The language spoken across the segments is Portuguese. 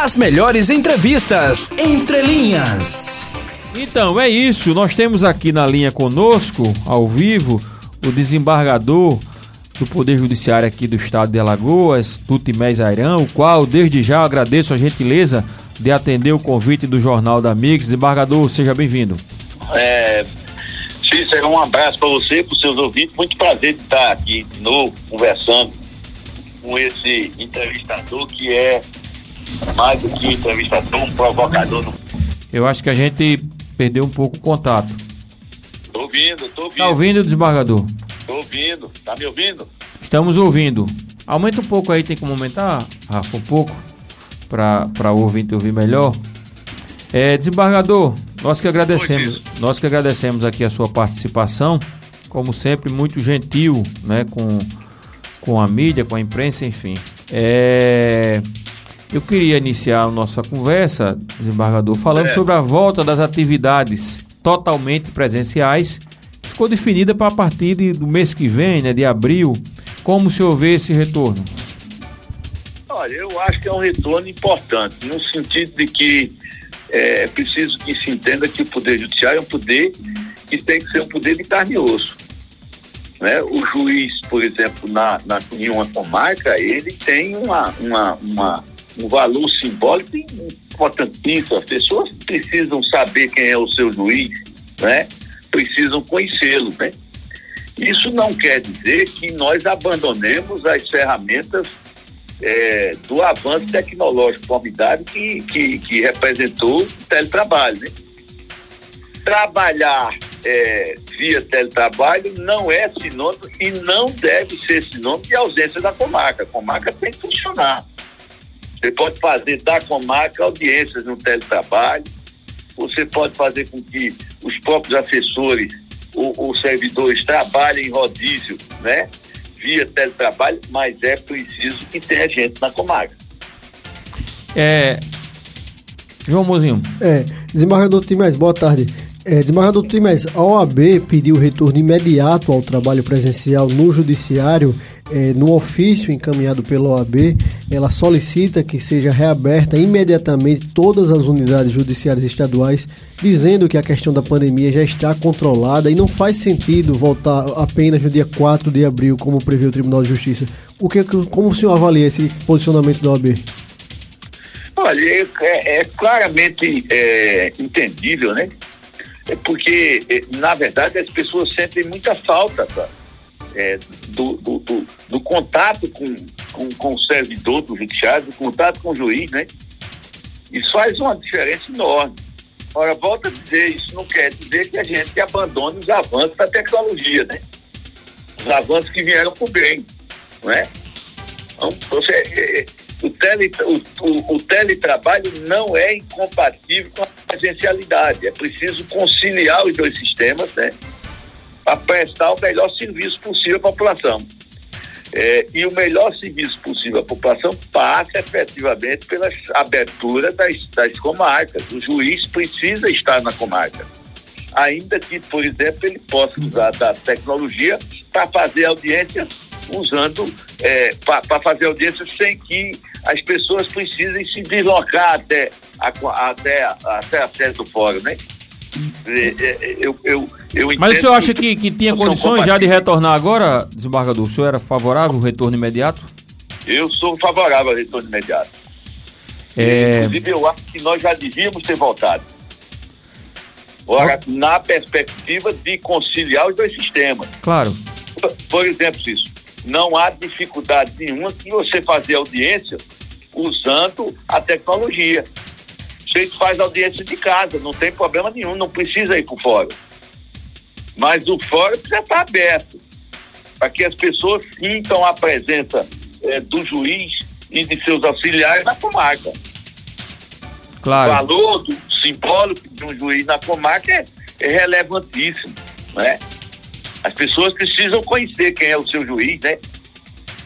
As melhores entrevistas entre linhas. Então, é isso. Nós temos aqui na linha conosco, ao vivo, o desembargador do Poder Judiciário aqui do Estado de Alagoas, Tutimés Airão, o qual, desde já, agradeço a gentileza de atender o convite do Jornal da Mix. Desembargador, seja bem-vindo. É, Cícero, um abraço para você, para os seus ouvintes. Muito prazer de estar aqui de novo, conversando com esse entrevistador que é mais do que entrevistador, um provocador. Eu acho que a gente perdeu um pouco o contato. Tô ouvindo, tô ouvindo. Tá ouvindo, desembargador? Tô ouvindo. Tá me ouvindo? Estamos ouvindo. Aumenta um pouco aí, tem como aumentar, Rafa, um pouco, para o ouvinte ouvir melhor. É, desembargador, nós que agradecemos, nós que agradecemos aqui a sua participação, como sempre, muito gentil, né, com, com a mídia, com a imprensa, enfim. É, eu queria iniciar a nossa conversa, desembargador, falando é. sobre a volta das atividades totalmente presenciais, que ficou definida para a partir de, do mês que vem, né, de abril. Como se houver esse retorno? Olha, eu acho que é um retorno importante, no sentido de que é preciso que se entenda que o Poder Judiciário é um poder que tem que ser um poder de carne e osso. Né? O juiz, por exemplo, na, na, em uma comarca, ele tem uma, uma, uma um valor simbólico importantíssimo. As pessoas precisam saber quem é o seu juiz, né? Precisam conhecê-lo, né? Isso não quer dizer que nós abandonemos as ferramentas é, do avanço tecnológico formidável que, que, que representou o teletrabalho, né? Trabalhar é, via teletrabalho não é sinônimo e não deve ser sinônimo de ausência da comarca. A comarca tem que funcionar. Você pode fazer da comarca audiências no teletrabalho, você pode fazer com que os próprios assessores ou, servidores trabalhem em rodízio, né? Via teletrabalho, mas é preciso que tenha gente na comarca. É. João Mozinho. É, desembargador Timés, boa tarde. É, desembargador Timés, a OAB pediu retorno imediato ao trabalho presencial no Judiciário. É, no ofício encaminhado pela OAB, ela solicita que seja reaberta imediatamente todas as unidades judiciárias estaduais, dizendo que a questão da pandemia já está controlada e não faz sentido voltar apenas no dia 4 de abril, como prevê o Tribunal de Justiça. O que, como o senhor avalia esse posicionamento da OAB? Olha, é, é claramente é, entendível, né? É porque, é, na verdade, as pessoas sentem muita falta é, do, do, do, do, contato com, com, com, o servidor do judiciário, do contato com o juiz, né? Isso faz uma diferença enorme. Ora, volto a dizer, isso não quer dizer que a gente abandone os avanços da tecnologia, né? Os avanços que vieram para o bem, não é? Então, você, é, o, tele, o, o, o, teletrabalho não é incompatível com a presencialidade. É preciso conciliar os dois sistemas, né? Para prestar o melhor serviço possível à população. É, e o melhor serviço possível à população passa efetivamente pela abertura das, das comarcas. O juiz precisa estar na comarca. Ainda que, por exemplo, ele possa usar da tecnologia para fazer audiência usando é, para fazer audiência sem que as pessoas precisem se deslocar até a, até, até a sede do fórum, né? É, é, eu, eu, eu Mas o senhor acha que, que tinha condições já de retornar agora, desembargador? O senhor era favorável ao retorno imediato? Eu sou favorável ao retorno imediato. É... Inclusive, eu acho que nós já devíamos ter voltado. Ora, na perspectiva de conciliar os dois sistemas. Claro. Por exemplo, isso não há dificuldade nenhuma de você fazer audiência usando a tecnologia. Você faz audiência de casa, não tem problema nenhum, não precisa ir para o fórum. Mas o fórum precisa estar aberto para que as pessoas sintam a presença é, do juiz e de seus auxiliares na comarca. Claro. O valor do, simbólico de um juiz na comarca é, é relevantíssimo, não é? As pessoas precisam conhecer quem é o seu juiz, né?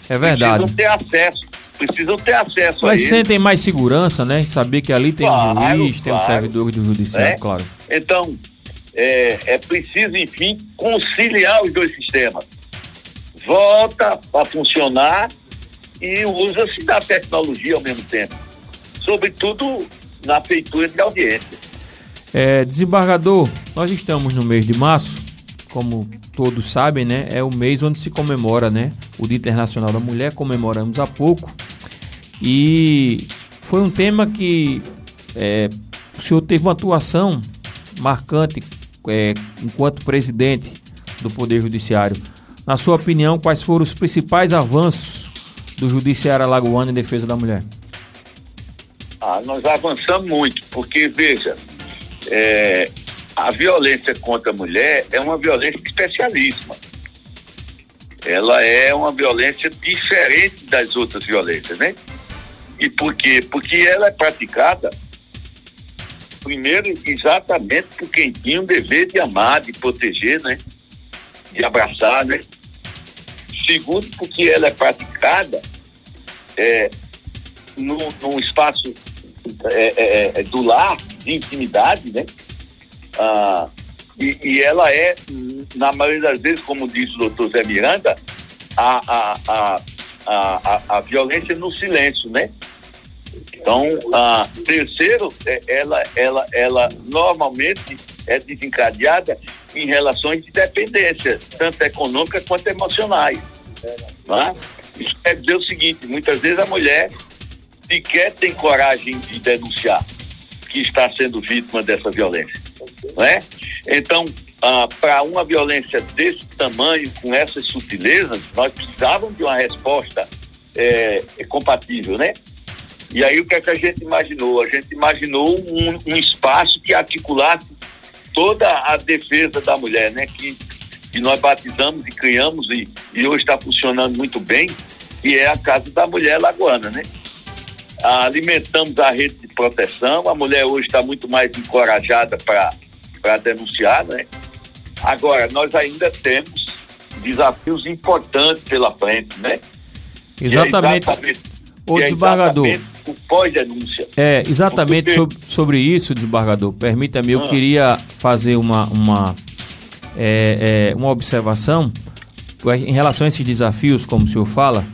É verdade. Precisam ter acesso. Precisam ter acesso Mas a ele. sentem mais segurança, né? Saber que ali tem claro, um juiz, claro, tem um servidor do judiciário, né? claro. Então, é, é preciso, enfim, conciliar os dois sistemas. Volta a funcionar e usa-se da tecnologia ao mesmo tempo. sobretudo na feitura de audiência. É, desembargador, nós estamos no mês de março, como todos sabem, né? É o mês onde se comemora, né? O Dia Internacional da Mulher, comemoramos há pouco. E foi um tema que é, o senhor teve uma atuação marcante é, enquanto presidente do Poder Judiciário. Na sua opinião, quais foram os principais avanços do Judiciário Alagoano em defesa da mulher? Ah, nós avançamos muito, porque, veja, é, a violência contra a mulher é uma violência especialíssima. Ela é uma violência diferente das outras violências, né? E por quê? Porque ela é praticada, primeiro, exatamente por quem tinha o dever de amar, de proteger, né? De abraçar, né? Segundo, porque ela é praticada é, num, num espaço é, é, é, do lar, de intimidade, né? Ah, e, e, ela é, na maioria das vezes, como diz o doutor Zé Miranda, a, a, a, a, a, violência no silêncio, né? Então, a terceiro, é, ela, ela, ela normalmente é desencadeada em relações de dependência, tanto econômica quanto emocionais. Né? Isso quer dizer o seguinte, muitas vezes a mulher sequer tem coragem de denunciar que está sendo vítima dessa violência. Né? Então, ah, para uma violência desse tamanho, com essas sutilezas, nós precisávamos de uma resposta é, compatível, né? E aí o que é que a gente imaginou? A gente imaginou um, um espaço que articulasse toda a defesa da mulher, né? Que, que nós batizamos e criamos e, e hoje está funcionando muito bem, que é a Casa da Mulher Lagoana, né? alimentamos a rede de proteção, a mulher hoje está muito mais encorajada para denunciar, né? Agora, nós ainda temos desafios importantes pela frente, né? Exatamente. É exatamente o é desembargador. O pós-denúncia. É, exatamente sobre, sobre isso, desembargador. Permita-me, eu ah. queria fazer uma, uma, é, é, uma observação em relação a esses desafios, como o senhor fala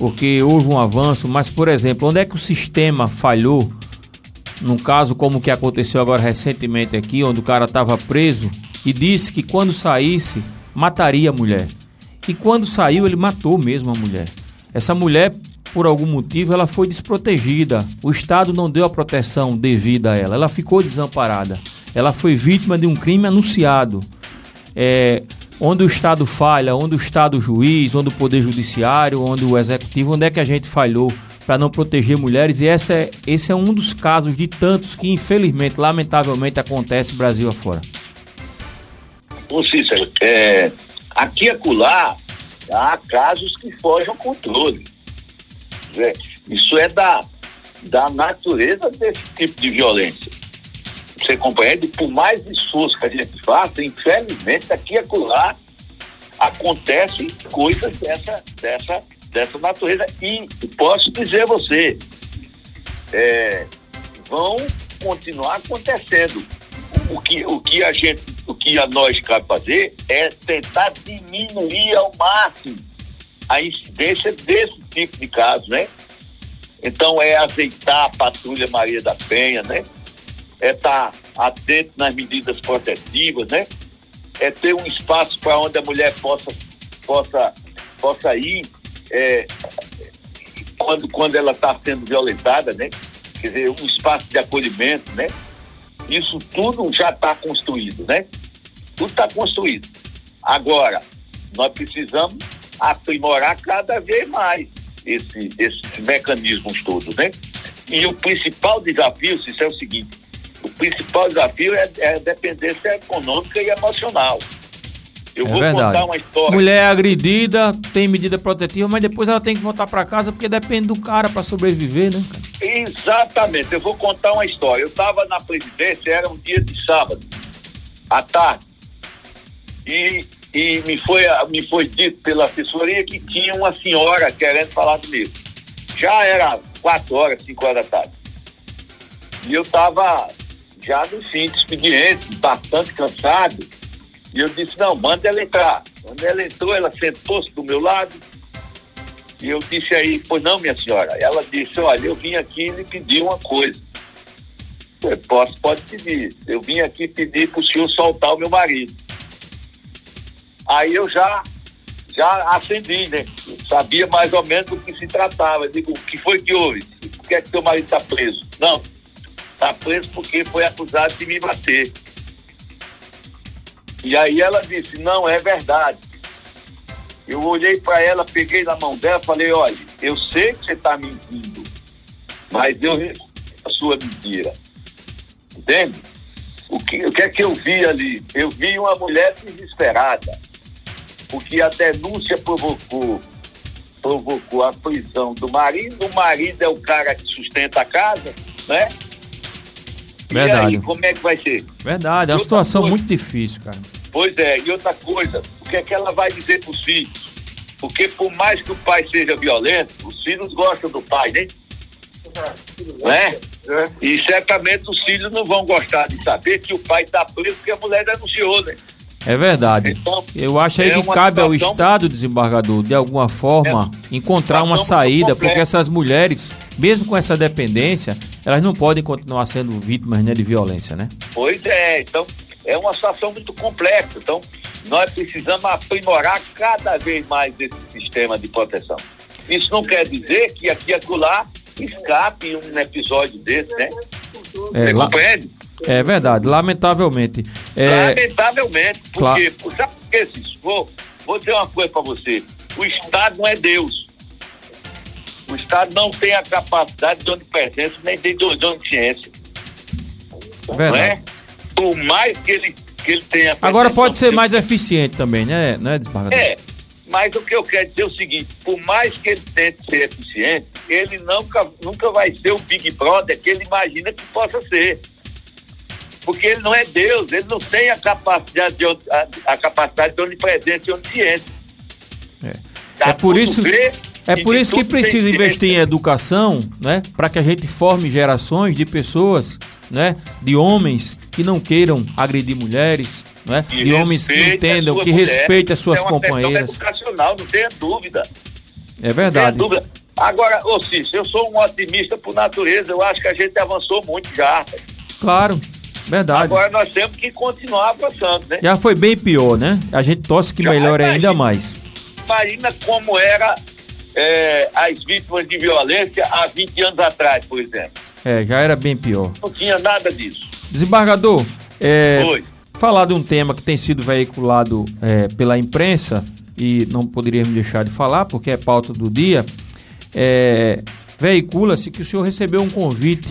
porque houve um avanço, mas, por exemplo, onde é que o sistema falhou? Num caso como o que aconteceu agora recentemente aqui, onde o cara estava preso e disse que quando saísse, mataria a mulher. E quando saiu, ele matou mesmo a mulher. Essa mulher, por algum motivo, ela foi desprotegida. O Estado não deu a proteção devida a ela. Ela ficou desamparada. Ela foi vítima de um crime anunciado. É, onde o Estado falha, onde o Estado juiz, onde o Poder Judiciário, onde o Executivo, onde é que a gente falhou para não proteger mulheres? E essa é, esse é um dos casos de tantos que, infelizmente, lamentavelmente, acontece Brasil afora. Ô Cícero, é, aqui e acolá há casos que fogem ao controle. Isso é da, da natureza desse tipo de violência você compreende? Por mais esforço que a gente faça, infelizmente, aqui e acolá acontecem coisas dessa, dessa, dessa natureza. E posso dizer a você, é, vão continuar acontecendo. O que, o que a gente, o que a nós cabe fazer é tentar diminuir ao máximo a incidência desse tipo de caso, né? Então é azeitar a patrulha Maria da Penha, né? é estar tá atento nas medidas protetivas, né? É ter um espaço para onde a mulher possa, possa, possa ir é, quando, quando ela está sendo violentada, né? Quer dizer, um espaço de acolhimento, né? Isso tudo já está construído, né? Tudo está construído. Agora, nós precisamos aprimorar cada vez mais esse, esses mecanismos todos, né? E o principal desafio, isso é o seguinte, o principal desafio é, é a dependência econômica e emocional. Eu é vou verdade. contar uma história. Mulher agredida, tem medida protetiva, mas depois ela tem que voltar para casa porque depende do cara para sobreviver, né? Exatamente. Eu vou contar uma história. Eu estava na presidência, era um dia de sábado, à tarde, e, e me, foi, me foi dito pela assessoria que tinha uma senhora querendo falar comigo. Já era quatro horas, cinco horas da tarde. E eu estava já no fim do expediente, bastante cansado. E eu disse, não, manda ela entrar. Quando ela entrou, ela sentou-se do meu lado E eu disse aí, pois não, minha senhora. Ela disse, olha, eu vim aqui lhe pedir uma coisa. Eu posso, pode pedir. Eu vim aqui pedir para o senhor soltar o meu marido. Aí eu já, já acendi, né? Sabia mais ou menos do que se tratava. Eu digo, o que foi que houve? Por que é que seu marido está preso? Não, está preso porque foi acusado de me bater. E aí ela disse, não, é verdade. Eu olhei para ela, peguei na mão dela falei, olha, eu sei que você está mentindo, mas eu a sua mentira. Entende? O que, o que é que eu vi ali? Eu vi uma mulher desesperada, porque a denúncia provocou, provocou a prisão do marido, o marido é o cara que sustenta a casa, né? Verdade. E aí, como é que vai ser? Verdade, é uma situação muito difícil, cara. Pois é, e outra coisa, o que é que ela vai dizer para os filhos? Porque por mais que o pai seja violento, os filhos gostam do pai, né? Né? E certamente os filhos não vão gostar de saber que o pai está preso porque a mulher denunciou, né? É verdade. Então, Eu acho aí é que cabe ao Estado, desembargador, de alguma forma, encontrar uma saída, porque essas mulheres, mesmo com essa dependência, elas não podem continuar sendo vítimas né, de violência, né? Pois é, então é uma situação muito complexa. Então, nós precisamos aprimorar cada vez mais esse sistema de proteção. Isso não quer dizer que aqui e acolá escape um episódio desse, né? É, Você lá- compreende? É verdade, lamentavelmente. É, Lamentavelmente, claro. porque, sabe por que, Cício? Vou, vou dizer uma coisa para você. O Estado não é Deus. O Estado não tem a capacidade de onipresença nem de de onisciência. Não é? verdade. Por mais que ele, que ele tenha. Agora pode ser mais eficiente também, né, né desembargador? É, mas o que eu quero dizer é o seguinte: por mais que ele tente ser eficiente, ele nunca, nunca vai ser o Big Brother que ele imagina que possa ser. Porque ele não é Deus, ele não tem a capacidade de, a, a capacidade de onipresença e onisciência. É. Tá É por isso, é por isso que precisa investir em educação, né? Para que a gente forme gerações de pessoas, né? De homens que não queiram agredir mulheres, né? Que De homens que entendam, que mulher. respeitem as suas é uma companheiras. educacional, não tenha dúvida. É Não verdade. tenha dúvida. Agora, ô Cícero, eu sou um otimista por natureza, eu acho que a gente avançou muito já. Claro. Verdade. Agora nós temos que continuar avançando, né? Já foi bem pior, né? A gente torce que Já melhore imagina. ainda mais. Imagina como era é, as vítimas de violência há 20 anos atrás, por exemplo. É, já era bem pior. Não tinha nada disso. Desembargador, é, Oi. falar de um tema que tem sido veiculado é, pela imprensa e não poderíamos deixar de falar porque é pauta do dia. É, Veicula-se que o senhor recebeu um convite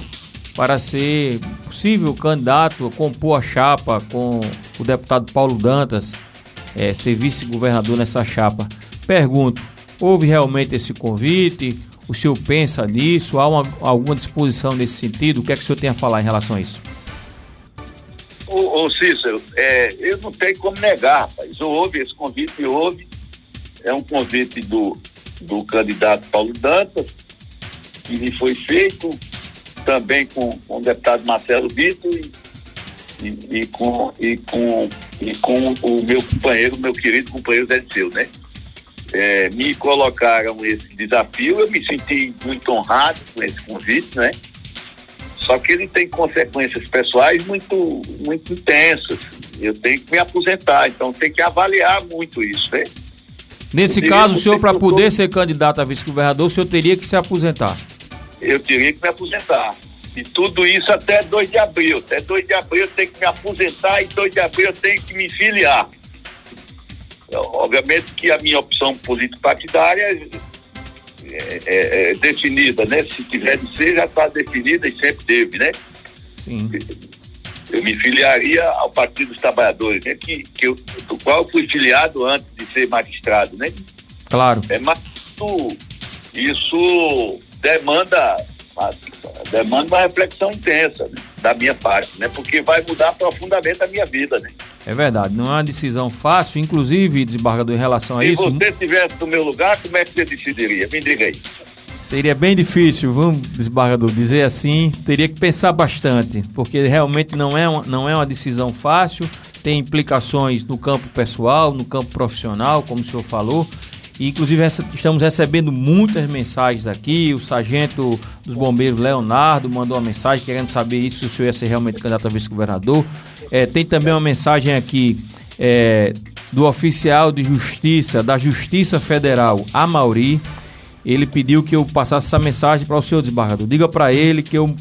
para ser possível candidato compor a chapa com o deputado Paulo Dantas, é, ser vice-governador nessa chapa. Pergunto, houve realmente esse convite? O senhor pensa nisso? Há uma- alguma disposição nesse sentido? O que é que o senhor tem a falar em relação a isso? Ô, ô Cícero, é, eu não tenho como negar, rapaz. Houve esse convite, houve. É um convite do, do candidato Paulo Dantas, que me foi feito também com, com o deputado Marcelo Vitor e, e, e com, e, com, e com o meu companheiro, meu querido companheiro Zé Disseu, né? É, me colocaram esse desafio, eu me senti muito honrado com esse convite, né? Só que ele tem consequências pessoais muito, muito intensas. Eu tenho que me aposentar, então tem que avaliar muito isso, né? Nesse Eu caso, o senhor, para poder ser candidato a vice-governador, o senhor teria que se aposentar. Eu teria que me aposentar. E tudo isso até 2 de abril. Até 2 de abril eu tenho que me aposentar e 2 de abril eu tenho que me filiar. Então, Obviamente que a minha opção político-partidária é, é- é definida, né? Se tiver de ser, já está definida e sempre teve, né? Sim. eu me filiaria ao Partido dos Trabalhadores, né, que, que eu, do qual eu fui filiado antes de ser magistrado, né? Claro. É, mas isso, isso demanda, demanda uma reflexão intensa né, da minha parte, né? Porque vai mudar profundamente a minha vida, né? É verdade. Não é uma decisão fácil, inclusive, desembargador, em relação a Se isso. você estivesse no meu lugar, como é que você decidiria? Me diga aí. Seria bem difícil, vamos, desembargador, dizer assim. Teria que pensar bastante, porque realmente não é uma, não é uma decisão fácil. Tem implicações no campo pessoal, no campo profissional, como o senhor falou. Inclusive estamos recebendo muitas mensagens aqui. O sargento dos bombeiros Leonardo mandou uma mensagem querendo saber isso, se o senhor ia ser realmente candidato a vice-governador. É, tem também uma mensagem aqui é, do oficial de justiça, da Justiça Federal, Amauri. Ele pediu que eu passasse essa mensagem para o senhor desembargador. Diga para ele que eu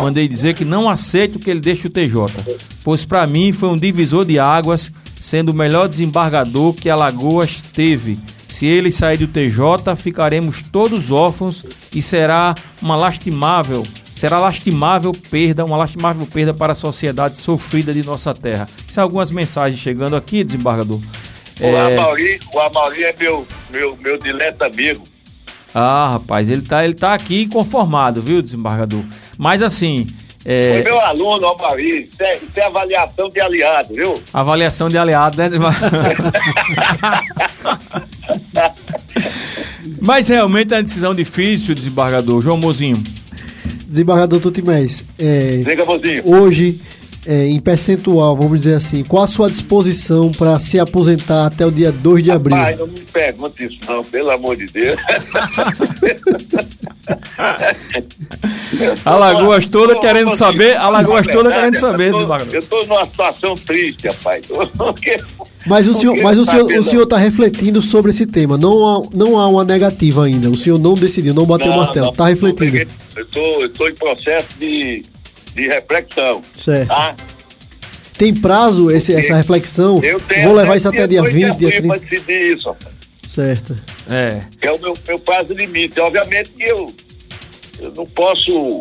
mandei dizer que não aceito que ele deixe o TJ, pois para mim foi um divisor de águas, sendo o melhor desembargador que Alagoas teve. Se ele sair do TJ, ficaremos todos órfãos e será uma lastimável, será lastimável perda, uma lastimável perda para a sociedade sofrida de nossa terra. São algumas mensagens chegando aqui, desembargador. O é... Amauri, o Amauri é meu, meu, meu dileto amigo. Ah, rapaz, ele tá, ele tá aqui conformado, viu, desembargador? Mas assim. É... Foi meu aluno, Almarí. Isso é, isso é avaliação de aliado, viu? Avaliação de aliado, né, Mas realmente é uma decisão difícil, desembargador. João Mozinho. Desembargador Tutimés. É, Diga, Mozinho. Hoje é, em percentual, vamos dizer assim, qual a sua disposição para se aposentar até o dia 2 de abril? Pai, não me pergunte isso não, pelo amor de Deus. Alagoas toda querendo saber, Alagoas toda querendo saber, Eu estou numa situação triste, rapaz. Mas o senhor, mas o senhor, o senhor está refletindo sobre esse tema. Não há, não há uma negativa ainda. O senhor não decidiu, não bateu o martelo. Está refletindo. Eu estou em processo de de reflexão. Certo. Tá? Tem prazo esse, essa reflexão? Eu tenho Vou levar isso até dia 20, dia 30. para decidir isso, rapaz. Certo. É. Que é o meu, meu prazo limite. Obviamente que eu, eu não posso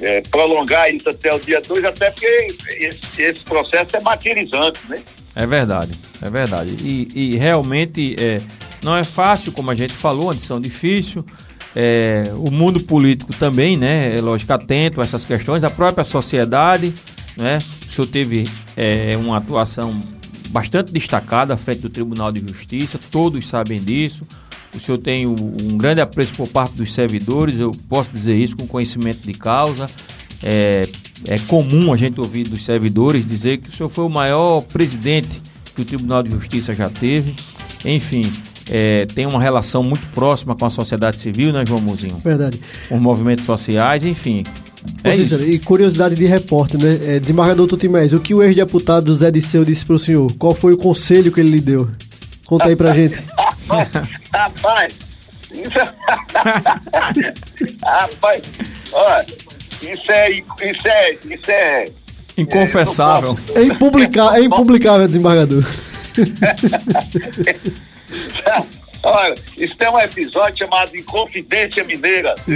é, prolongar isso até o dia 2, até porque esse, esse, processo é martirizante, né? É verdade, é verdade. E, e realmente é, não é fácil, como a gente falou, uma decisão difícil é, o mundo político também, né? É lógico, atento a essas questões, a própria sociedade, né? O senhor teve é, uma atuação bastante destacada à frente do Tribunal de Justiça, todos sabem disso. O senhor tem um, grande apreço por parte dos servidores, eu posso dizer isso com conhecimento de causa. É, é comum a gente ouvir dos servidores dizer que o senhor foi o maior presidente que o Tribunal de Justiça já teve. Enfim, é, tem uma relação muito próxima com a sociedade civil, né, João Muzinho? Verdade. Com os movimentos sociais, enfim. É Cícero, e curiosidade de repórter, né? É, desembargador Tutimés, o que o ex-deputado Zé Disseu disse para o senhor? Qual foi o conselho que ele lhe deu? Conta aí pra gente. Rapaz, rapaz, olha, isso é, isso é, isso é... Inconfessável. É, impublicável, é impublicável, desembargador. Olha, isso tem um episódio chamado Inconfidência Mineira.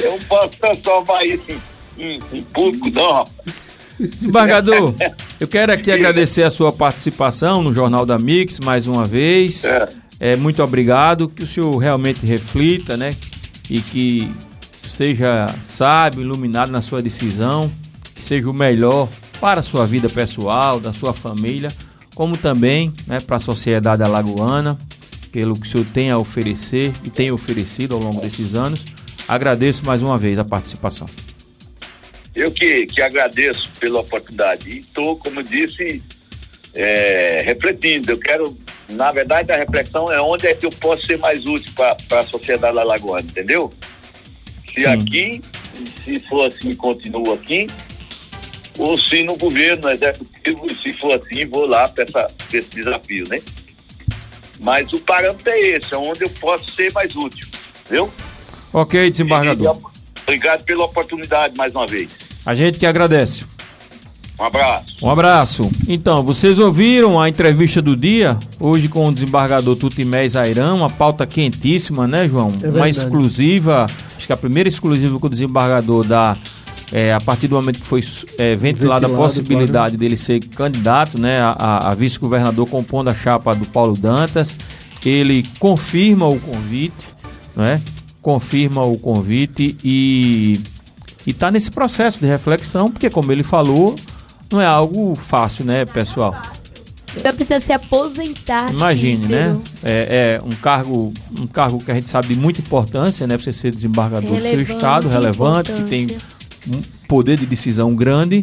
Eu não posso transformar isso em, em, público, não, Desembargador, eu quero aqui agradecer a sua participação no Jornal da Mix mais uma vez. É. é. muito obrigado, que o senhor realmente reflita, né? E que seja sábio, iluminado na sua decisão, que seja o melhor para a sua vida pessoal, da sua família como também né, para a sociedade alagoana, pelo que o senhor tem a oferecer e tem oferecido ao longo desses anos. Agradeço mais uma vez a participação. Eu que, que agradeço pela oportunidade e estou, como disse, é, refletindo. Eu quero, na verdade, a reflexão é onde é que eu posso ser mais útil para a sociedade alagoana, entendeu? Se Sim. aqui, se for assim, continuo aqui, ou se no governo, no executivo, se for assim, vou lá para esse desafio, né? Mas o parâmetro é esse, é onde eu posso ser mais útil, viu? Ok, desembargador. obrigado pela oportunidade mais uma vez. A gente que agradece. Um abraço. Um abraço. Então, vocês ouviram a entrevista do dia, hoje com o desembargador Tutimés Airão, uma pauta quentíssima, né, João? É uma exclusiva, acho que a primeira exclusiva com o desembargador da é, a partir do momento que foi é, ventilada a possibilidade claro. dele ser candidato né, a, a vice-governador compondo a chapa do Paulo Dantas, ele confirma o convite, né, confirma o convite e está nesse processo de reflexão, porque como ele falou, não é algo fácil, né, pessoal? Então precisa se aposentar. Imagine, Cícero. né? É, é, um cargo, um cargo que a gente sabe de muita importância, né? Você ser desembargador do seu estado, relevante, que tem um poder de decisão grande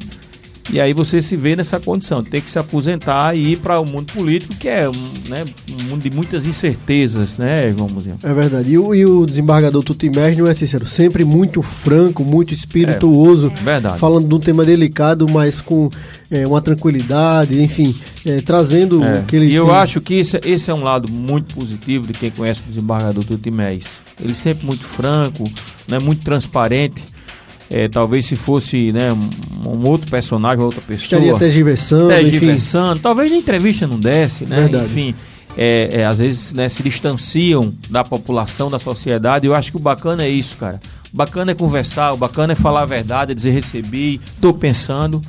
E aí você se vê nessa condição, ter que se aposentar e ir para o mundo político, que é um, né, um mundo de muitas incertezas, né, vamos dizer. É verdade. E o, e o desembargador Tutimés não é sincero, sempre muito franco, muito espirituoso, É, verdade. falando de um tema delicado, mas com é, uma tranquilidade, enfim, é, trazendo É, o que ele E eu tem. acho que esse, esse é um lado muito positivo de quem conhece o desembargador Tutimés. Ele sempre muito franco, né, muito transparente. É, talvez se fosse né, um, outro personagem, outra pessoa. Estaria até diversando, É, enfim. Talvez na entrevista não desse, né? Verdade. Enfim, é, é, às vezes né, se distanciam da população, da sociedade. Eu acho que o bacana é isso, cara. O bacana é conversar, o bacana é falar a verdade, é dizer recebi, tô pensando,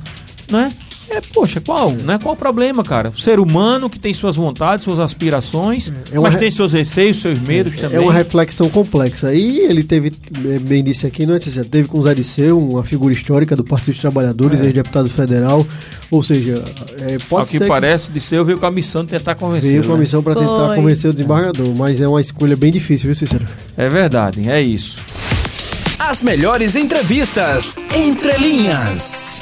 né? É, poxa, qual, né? Qual o problema, cara? O ser humano que tem suas vontades, suas aspirações, É uma mas re- tem seus receios, seus medos também. É uma reflexão complexa. E ele teve, é, bem disse aqui, não é teve com o Zé Disseu, uma figura histórica do Partido dos Trabalhadores, ex-deputado federal. Ou seja, é, Ao pode que ser parece, de ser, veio com a missão de tentar que convencer. veio com a né? missão para tentar Foi. convencer o desembargador, mas é uma escolha bem difícil, viu, Cícero? É verdade, é isso. As melhores entrevistas entre linhas.